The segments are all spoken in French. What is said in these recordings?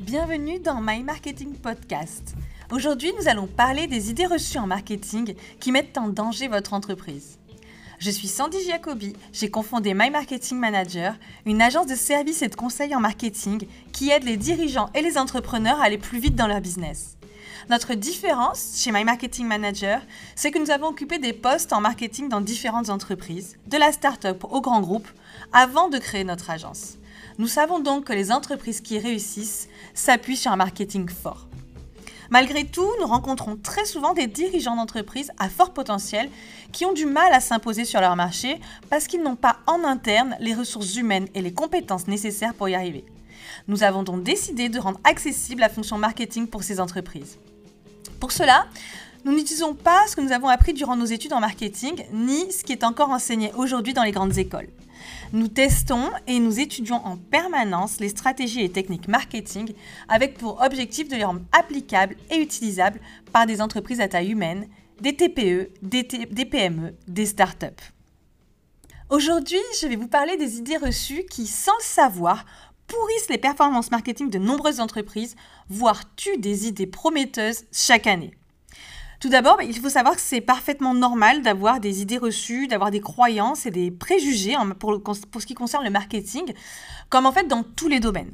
Bienvenue dans My Marketing Podcast. Aujourd'hui, nous allons parler des idées reçues en marketing qui mettent en danger votre entreprise. Je suis Sandy Giacobi, j'ai confondé My Marketing Manager, une agence de services et de conseils en marketing qui aide les dirigeants et les entrepreneurs à aller plus vite dans leur business. Notre différence chez My Marketing Manager, c'est que nous avons occupé des postes en marketing dans différentes entreprises, de la start-up au grand groupe, avant de créer notre agence. Nous savons donc que les entreprises qui réussissent s'appuient sur un marketing fort. Malgré tout, nous rencontrons très souvent des dirigeants d'entreprises à fort potentiel qui ont du mal à s'imposer sur leur marché parce qu'ils n'ont pas en interne les ressources humaines et les compétences nécessaires pour y arriver. Nous avons donc décidé de rendre accessible la fonction marketing pour ces entreprises. Pour cela, nous n'utilisons pas ce que nous avons appris durant nos études en marketing, ni ce qui est encore enseigné aujourd'hui dans les grandes écoles. Nous testons et nous étudions en permanence les stratégies et techniques marketing avec pour objectif de les rendre applicables et utilisables par des entreprises à taille humaine, des TPE, des, PME, des startups. Aujourd'hui, je vais vous parler des idées reçues qui, sans le savoir, pourrissent les performances marketing de nombreuses entreprises, voire tuent des idées prometteuses chaque année. Tout d'abord, il faut savoir que c'est parfaitement normal d'avoir des idées reçues, d'avoir des croyances et des préjugés pour, ce qui concerne le marketing, comme en fait dans tous les domaines.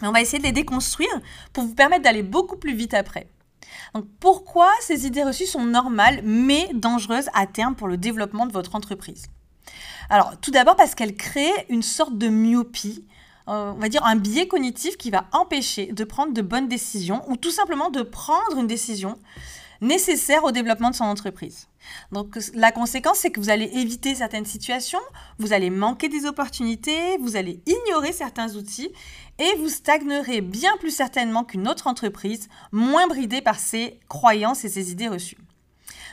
on va essayer de les déconstruire pour vous permettre d'aller beaucoup plus vite après. Donc pourquoi ces idées reçues sont normales mais dangereuses à terme pour le développement de votre entreprise? Alors tout d'abord parce qu'elles créent une sorte de myopie euh, on va dire, un biais cognitif qui va empêcher de prendre de bonnes décisions ou tout simplement de prendre une décision nécessaire au développement de son entreprise. Donc la conséquence, c'est que vous allez éviter certaines situations, vous allez manquer des opportunités, vous allez ignorer certains outils et vous stagnerez bien plus certainement qu'une autre entreprise, moins bridée par ses croyances et ses idées reçues.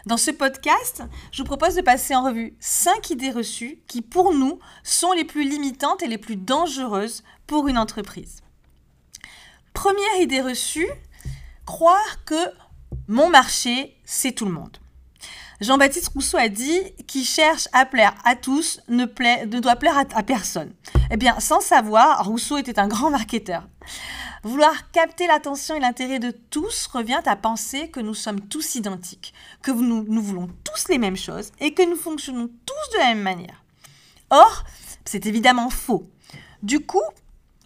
Dans ce podcast, je vous propose de passer en revue 5 idées reçues qui, pour nous, sont les plus limitantes et les plus dangereuses pour une entreprise. Première idée reçue, croire que mon marché, c'est tout le monde. Jean-Baptiste Rousseau a dit Qui cherche à plaire à tous ne, doit plaire à, personne. Eh bien, sans savoir, Rousseau était un grand marketeur. Vouloir capter l'attention et l'intérêt de tous revient à penser que nous sommes tous identiques, que nous, nous voulons tous les mêmes choses et que nous fonctionnons tous de la même manière. Or, c'est évidemment faux. Du coup,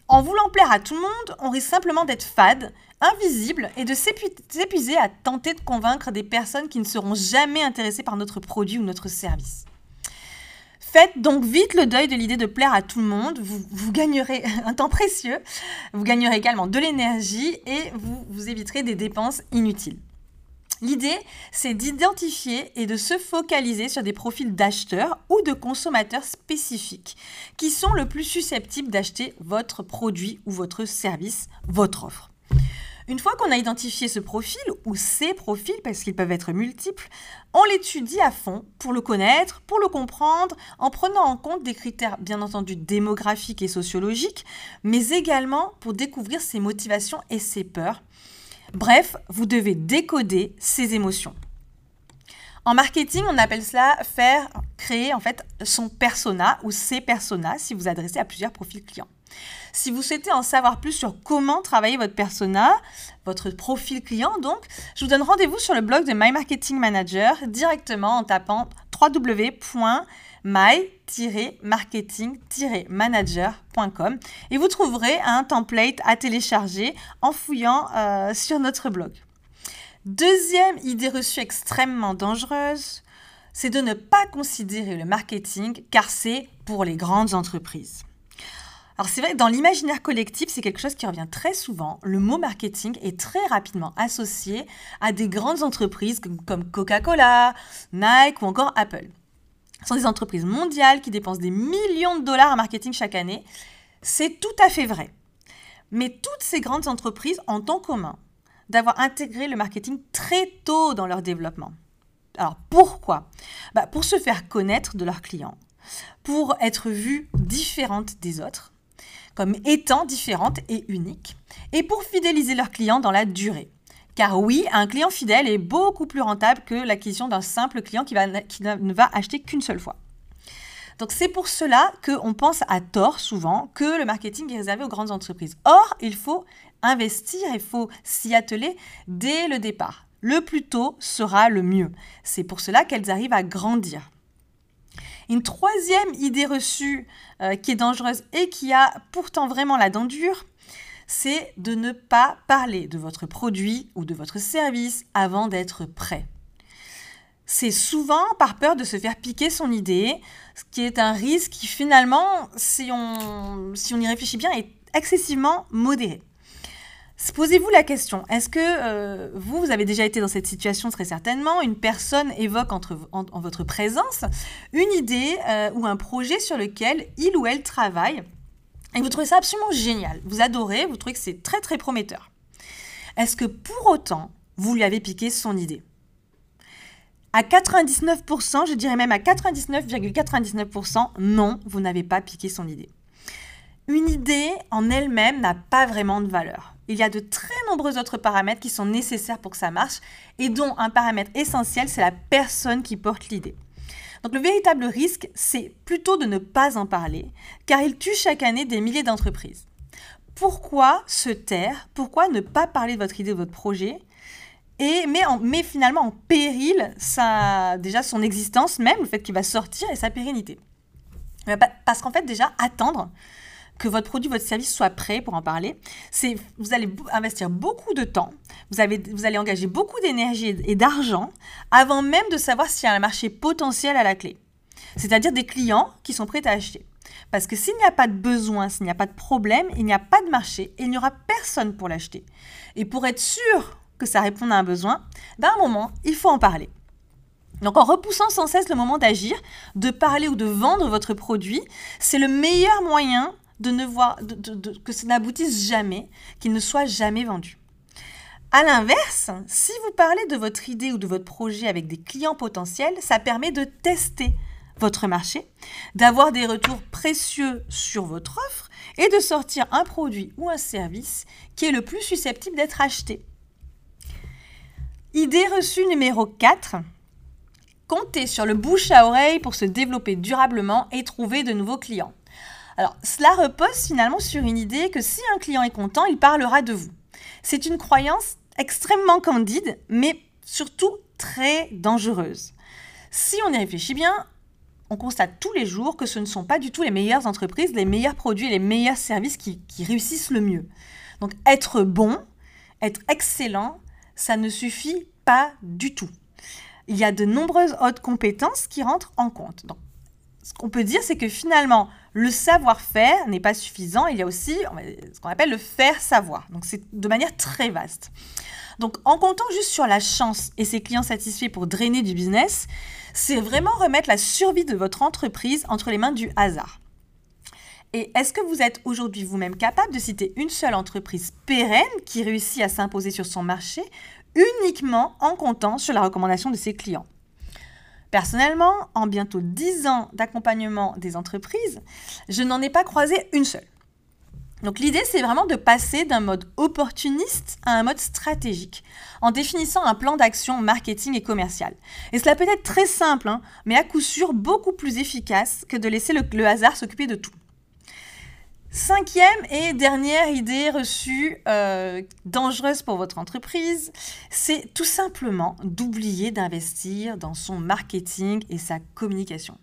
en voulant plaire à tout le monde, on risque simplement d'être fade, invisible et de s'épuiser à tenter de convaincre des personnes qui ne seront jamais intéressées par notre produit ou notre service. Faites donc vite le deuil de l'idée de plaire à tout le monde. Vous, gagnerez un temps précieux, vous gagnerez également de l'énergie et vous, éviterez des dépenses inutiles. L'idée, c'est d'identifier et de se focaliser sur des profils d'acheteurs ou de consommateurs spécifiques qui sont le plus susceptibles d'acheter votre produit ou votre service, votre offre. Une fois qu'on a identifié ce profil ou ces profils, parce qu'ils peuvent être multiples, on l'étudie à fond pour le connaître, pour le comprendre, en prenant en compte des critères bien entendu démographiques et sociologiques, mais également pour découvrir ses motivations et ses peurs. Bref, vous devez décoder ses émotions. En marketing, on appelle cela faire créer en fait son persona ou ses personas si vous adressez à plusieurs profils clients. Si vous souhaitez en savoir plus sur comment travailler votre persona, votre profil client donc, je vous donne rendez-vous sur le blog de My Marketing Manager directement en tapant www.my-marketing-manager.com et vous trouverez un template à télécharger en fouillant euh, sur notre blog. Deuxième idée reçue extrêmement dangereuse, c'est de ne pas considérer le marketing car c'est pour les grandes entreprises. Alors c'est vrai, dans l'imaginaire collectif, c'est quelque chose qui revient très souvent. Le mot marketing est très rapidement associé à des grandes entreprises comme Coca-Cola, Nike ou encore Apple. Ce sont des entreprises mondiales qui dépensent des millions de dollars en marketing chaque année. C'est tout à fait vrai. Mais toutes ces grandes entreprises ont en commun d'avoir intégré le marketing très tôt dans leur développement. Alors pourquoi? Bah, Pour se faire connaître de leurs clients, pour être vues différentes des autres, comme étant différentes et uniques, et pour fidéliser leurs clients dans la durée. Car oui, un client fidèle est beaucoup plus rentable que l'acquisition d'un simple client qui, qui ne va acheter qu'une seule fois. Donc c'est pour cela qu'on pense à tort souvent que le marketing est réservé aux grandes entreprises. Or, il faut investir, il faut s'y atteler dès le départ. Le plus tôt sera le mieux. C'est pour cela qu'elles arrivent à grandir. Une troisième idée reçue euh, qui est dangereuse et qui a pourtant vraiment la dent dure, c'est de ne pas parler de votre produit ou de votre service avant d'être prêt. C'est souvent par peur de se faire piquer son idée, ce qui est un risque qui finalement, si on, si on y réfléchit bien, est excessivement modéré. Posez-vous la question, est-ce que euh, vous, vous avez déjà été dans cette situation très certainement Une personne évoque en, votre présence une idée euh, ou un projet sur lequel il ou elle travaille et vous trouvez ça absolument génial. Vous adorez, vous trouvez que c'est très très prometteur. Est-ce que pour autant, vous lui avez piqué son idée? À 99%, je dirais même à 99,99%, non, vous n'avez pas piqué son idée. Une idée en elle-même n'a pas vraiment de valeur il y a de très nombreux autres paramètres qui sont nécessaires pour que ça marche et dont un paramètre essentiel, c'est la personne qui porte l'idée. Donc le véritable risque, c'est plutôt de ne pas en parler, car il tue chaque année des milliers d'entreprises. Pourquoi se taire? Pourquoi ne pas parler de votre idée, de votre projet? Et met, finalement en péril sa, déjà son existence même, le fait qu'il va sortir et sa pérennité. Parce qu'en fait, déjà, attendre, que votre produit, votre service soit prêt pour en parler, c'est vous allez investir beaucoup de temps, vous, avez, vous allez engager beaucoup d'énergie et d'argent avant même de savoir s'il y a un marché potentiel à la clé. C'est-à-dire des clients qui sont prêts à acheter. Parce que s'il n'y a pas de besoin, s'il n'y a pas de problème, il n'y a pas de marché et il n'y aura personne pour l'acheter. Et pour être sûr que ça réponde à un besoin, d'un moment, il faut en parler. Donc en repoussant sans cesse le moment d'agir, de parler ou de vendre votre produit, c'est le meilleur moyen de ne voir, que ça n'aboutisse jamais, qu'il ne soit jamais vendu. À l'inverse, si vous parlez de votre idée ou de votre projet avec des clients potentiels, ça permet de tester votre marché, d'avoir des retours précieux sur votre offre et de sortir un produit ou un service qui est le plus susceptible d'être acheté. Idée reçue numéro 4. Comptez sur le bouche à oreille pour se développer durablement et trouver de nouveaux clients. Alors, cela repose finalement sur une idée que si un client est content, il parlera de vous. C'est une croyance extrêmement candide, mais surtout très dangereuse. Si on y réfléchit bien, on constate tous les jours que ce ne sont pas du tout les meilleures entreprises, les meilleurs produits les meilleurs services qui, réussissent le mieux. Donc être bon, être excellent, ça ne suffit pas du tout. Il y a de nombreuses autres compétences qui rentrent en compte. Ce qu'on peut dire, c'est que finalement, le savoir-faire n'est pas suffisant. Il y a aussi ce qu'on appelle le faire savoir. Donc, c'est de manière très vaste. Donc, en comptant juste sur la chance et ses clients satisfaits pour drainer du business, c'est vraiment remettre la survie de votre entreprise entre les mains du hasard. Et est-ce que vous êtes aujourd'hui vous-même capable de citer une seule entreprise pérenne qui réussit à s'imposer sur son marché uniquement en comptant sur la recommandation de ses clients? Personnellement, en bientôt 10 ans d'accompagnement des entreprises, je n'en ai pas croisé une seule. Donc l'idée, c'est vraiment de passer d'un mode opportuniste à un mode stratégique, en définissant un plan d'action marketing et commercial. Et cela peut être très simple, hein, mais à coup sûr beaucoup plus efficace que de laisser le hasard s'occuper de tout. Cinquième et dernière idée reçue euh, dangereuse pour votre entreprise, c'est tout simplement d'oublier d'investir dans son marketing et sa communication.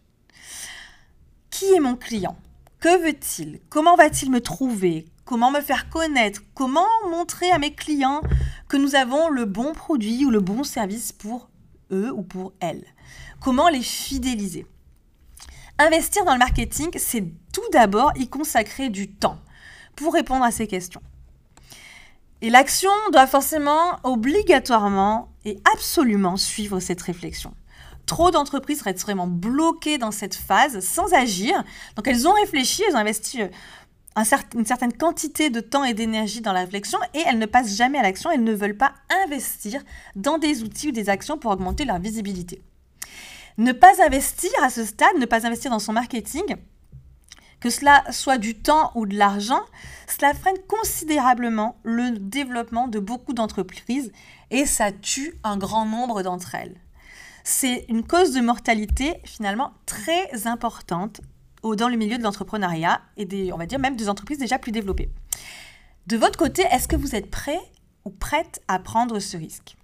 Qui est mon client? Que veut-il? Comment va-t-il me trouver? Comment me faire connaître? Comment montrer à mes clients que nous avons le bon produit ou le bon service pour eux ou pour elles? Comment les fidéliser? Investir dans le marketing, c'est tout d'abord y consacrer du temps pour répondre à ces questions. Et l'action doit forcément, obligatoirement et absolument suivre cette réflexion. Trop d'entreprises restent vraiment bloquées dans cette phase sans agir. Donc elles ont réfléchi, elles ont investi euh, une certaine quantité de temps et d'énergie dans la réflexion et elles ne passent jamais à l'action, elles ne veulent pas investir dans des outils ou des actions pour augmenter leur visibilité. Ne pas investir à ce stade, ne pas investir dans son marketing, que cela soit du temps ou de l'argent, cela freine considérablement le développement de beaucoup d'entreprises et ça tue un grand nombre d'entre elles. c'est une cause de mortalité finalement très importante dans le milieu de l'entrepreneuriat et des, on va dire même des entreprises déjà plus développées. De votre côté, est-ce que vous êtes prêt ou prête à prendre ce risque?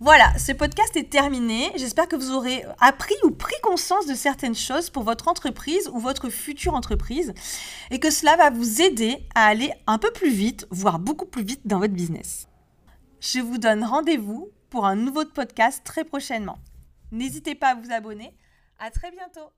Voilà, ce podcast est terminé. J'espère que vous aurez appris ou pris conscience de certaines choses pour votre entreprise ou votre future entreprise et que cela va vous aider à aller un peu plus vite, voire beaucoup plus vite dans votre business. Je vous donne rendez-vous pour un nouveau podcast très prochainement. N'hésitez pas à vous abonner. À très bientôt.